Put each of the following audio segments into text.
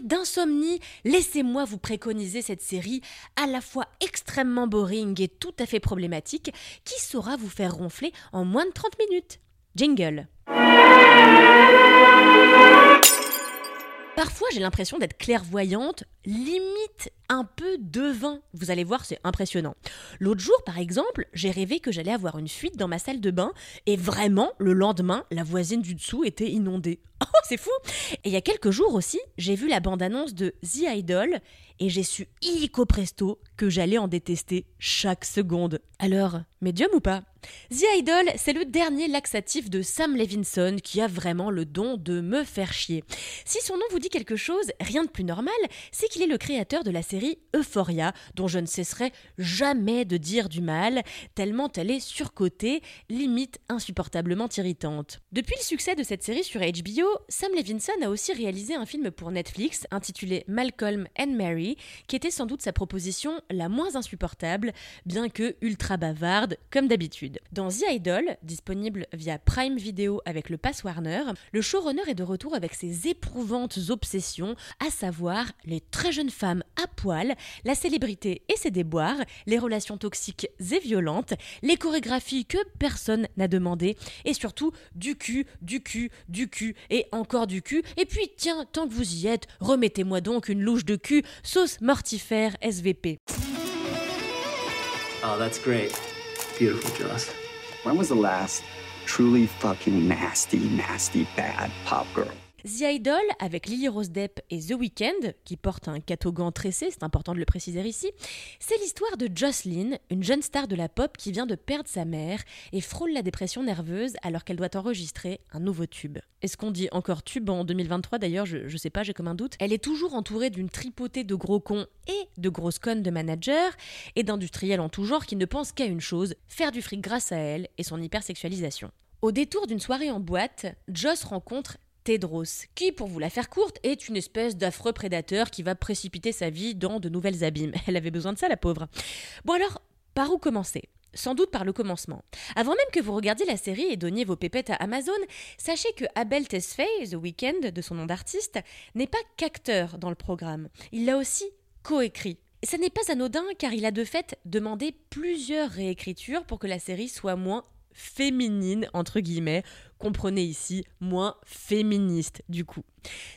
d'insomnie, laissez-moi vous préconiser cette série à la fois extrêmement boring et tout à fait problématique qui saura vous faire ronfler en moins de 30 minutes. Jingle. Parfois, j'ai l'impression d'être clairvoyante, limite un peu devin. Vous allez voir, c'est impressionnant. L'autre jour, par exemple, j'ai rêvé que j'allais avoir une fuite dans ma salle de bain et vraiment, le lendemain, la voisine du dessous était inondée. Oh, c'est fou Et il y a quelques jours aussi, j'ai vu la bande-annonce de The Idol et j'ai su illico presto que j'allais en détester chaque seconde. Alors, médium ou pas? The Idol, c'est le dernier laxatif de Sam Levinson qui a vraiment le don de me faire chier. Si son nom vous dit quelque chose, rien de plus normal, c'est qu'il est le créateur de la série Euphoria, dont je ne cesserai jamais de dire du mal, tellement elle est surcotée, limite insupportablement irritante. Depuis le succès de cette série sur HBO, Sam Levinson a aussi réalisé un film pour Netflix intitulé Malcolm and Mary, qui était sans doute sa proposition la moins insupportable, bien que ultra bavarde, comme d'habitude. Dans The Idol, disponible via Prime Video avec le Pass Warner, le showrunner est de retour avec ses éprouvantes obsessions, à savoir les très jeunes femmes à poil, la célébrité et ses déboires, les relations toxiques et violentes, les chorégraphies que personne n'a demandé, et surtout du cul, du cul, du cul et encore du cul. Et puis, tiens, tant que vous y êtes, remettez-moi donc une louche de cul, sauce mortifère SVP. Oh, that's great. Beautiful, Joss. When was the last truly fucking nasty, nasty, bad pop girl? The Idol, avec Lily Rose Depp et The Weeknd, qui porte un catogan tressé, c'est important de le préciser ici, c'est l'histoire de Jocelyn, une jeune star de la pop qui vient de perdre sa mère et frôle la dépression nerveuse alors qu'elle doit enregistrer un nouveau tube. Est-ce qu'on dit encore tube en 2023 d'ailleurs je, je sais pas, j'ai comme un doute. Elle est toujours entourée d'une tripotée de gros cons et de grosses connes de managers et d'industriels en tout genre qui ne pensent qu'à une chose, faire du fric grâce à elle et son hypersexualisation. Au détour d'une soirée en boîte, Joss rencontre Qui, pour vous la faire courte, est une espèce d'affreux prédateur qui va précipiter sa vie dans de nouvelles abîmes. Elle avait besoin de ça, la pauvre. Bon alors, par où commencer? Sans doute par le commencement. Avant même que vous regardiez la série et donniez vos pépettes à Amazon, sachez que Abel Tesfaye, The Weeknd, de son nom d'artiste, n'est pas qu'acteur dans le programme. Il l'a aussi coécrit. Ça n'est pas anodin car il a de fait demandé plusieurs réécritures pour que la série soit moins féminine, entre guillemets, comprenez ici moins féministe du coup.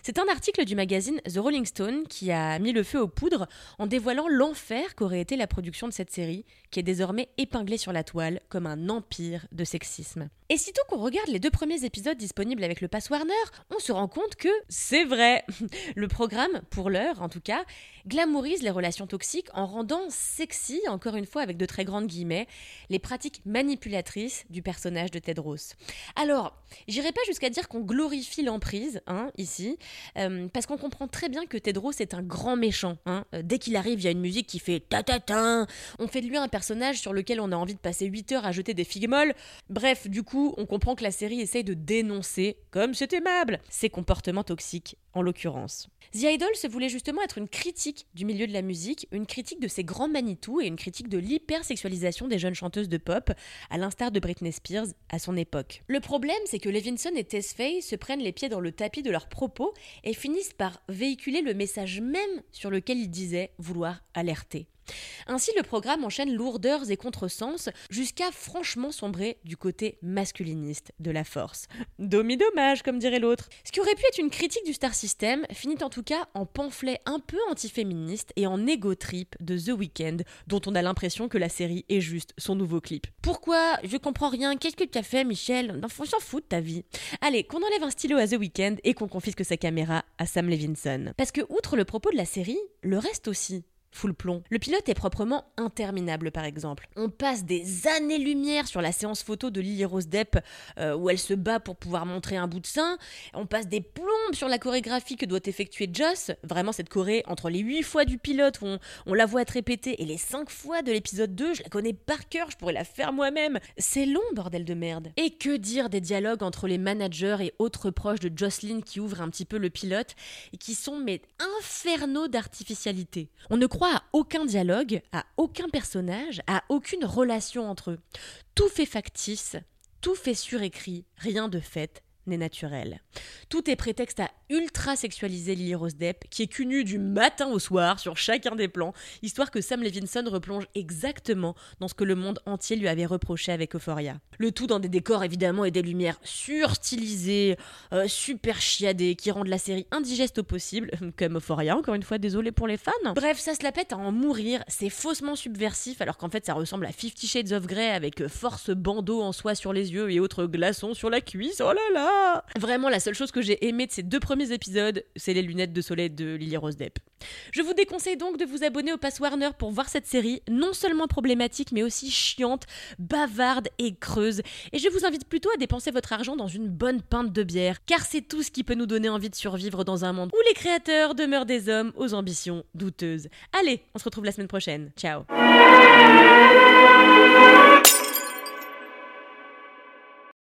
C'est un article du magazine The Rolling Stone qui a mis le feu aux poudres en dévoilant l'enfer qu'aurait été la production de cette série, qui est désormais épinglée sur la toile comme un empire de sexisme. Et sitôt qu'on regarde les deux premiers épisodes disponibles avec le Pass Warner, on se rend compte que c'est vrai. Le programme, pour l'heure en tout cas, glamourise les relations toxiques en rendant sexy, encore une fois avec de très grandes guillemets, les pratiques manipulatrices du personnage de Tedros. Alors, j'irai pas jusqu'à dire qu'on glorifie l'emprise, hein, ici, euh, parce qu'on comprend très bien que Tedros est un grand méchant. Hein. Euh, Dès qu'il arrive, il y a une musique qui fait ta ta ta. On fait de lui un personnage sur lequel on a envie de passer 8 heures à jeter des figues molles. Bref, du coup, on comprend que la série essaye de dénoncer, comme c'est aimable, ses comportements toxiques, en l'occurrence. The Idol se voulait justement être une critique du milieu de la musique, une critique de ses grands Manitou et une critique de l'hypersexualisation des jeunes chanteuses de pop, à l'instar de Britney Spears à son époque. Le problème, c'est que Levinson et Tesfaye se prennent les pieds dans le tapis de leurs propos et finissent par véhiculer le message même sur lequel ils disaient vouloir alerter. Ainsi, le programme enchaîne lourdeurs et contresens jusqu'à franchement sombrer du côté masculiniste de la force. Domi dommage, comme dirait l'autre. Ce qui aurait pu être une critique du star system finit en tout cas en pamphlet un peu antiféministe et en égo trip de The Weeknd, dont on a l'impression que la série est juste son nouveau clip. Pourquoi? Je comprends rien. Qu'est-ce que tu as fait, Michel? On s'en fout de ta vie. Allez, qu'on enlève un stylo à The Weeknd et qu'on confisque sa caméra à Sam Levinson. Parce que, outre le propos de la série, le reste aussi full plomb. Le pilote est proprement interminable par exemple. On passe des années-lumière sur la séance photo de Lily Rose Depp euh, où elle se bat pour pouvoir montrer un bout de sein. On passe des plombes sur la chorégraphie que doit effectuer Joss. Vraiment cette choré entre les 8 fois du pilote où on, on la voit être répétée et les 5 fois de l'épisode 2, je la connais par cœur, je pourrais la faire moi-même. C'est long bordel de merde. Et que dire des dialogues entre les managers et autres proches de Jocelyn qui ouvrent un petit peu le pilote et qui sont mais infernaux d'artificialité. On ne croit à aucun dialogue, à aucun personnage, à aucune relation entre eux. Tout fait factice, tout fait surécrit, rien de fait n'est naturel. Tout est prétexte à ultra sexualiser Lily Rose Depp, qui est cunue du matin au soir sur chacun des plans, histoire que Sam Levinson replonge exactement dans ce que le monde entier lui avait reproché avec Euphoria. Le tout dans des décors évidemment et des lumières surstylisées, euh, super chiadées, qui rendent la série indigeste au possible, comme Euphoria, encore une fois, désolé pour les fans. Bref, ça se la pète à en mourir, c'est faussement subversif, alors qu'en fait ça ressemble à Fifty Shades of Grey avec force bandeau en soie sur les yeux et autres glaçons sur la cuisse, oh là là Vraiment, la seule chose que j'ai aimé de ces deux premiers épisodes, c'est les lunettes de soleil de Lily Rose Depp. Je vous déconseille donc de vous abonner au Pass Warner pour voir cette série, non seulement problématique, mais aussi chiante, bavarde et creuse. Et je vous invite plutôt à dépenser votre argent dans une bonne pinte de bière, car c'est tout ce qui peut nous donner envie de survivre dans un monde où les créateurs demeurent des hommes aux ambitions douteuses. Allez, on se retrouve la semaine prochaine. Ciao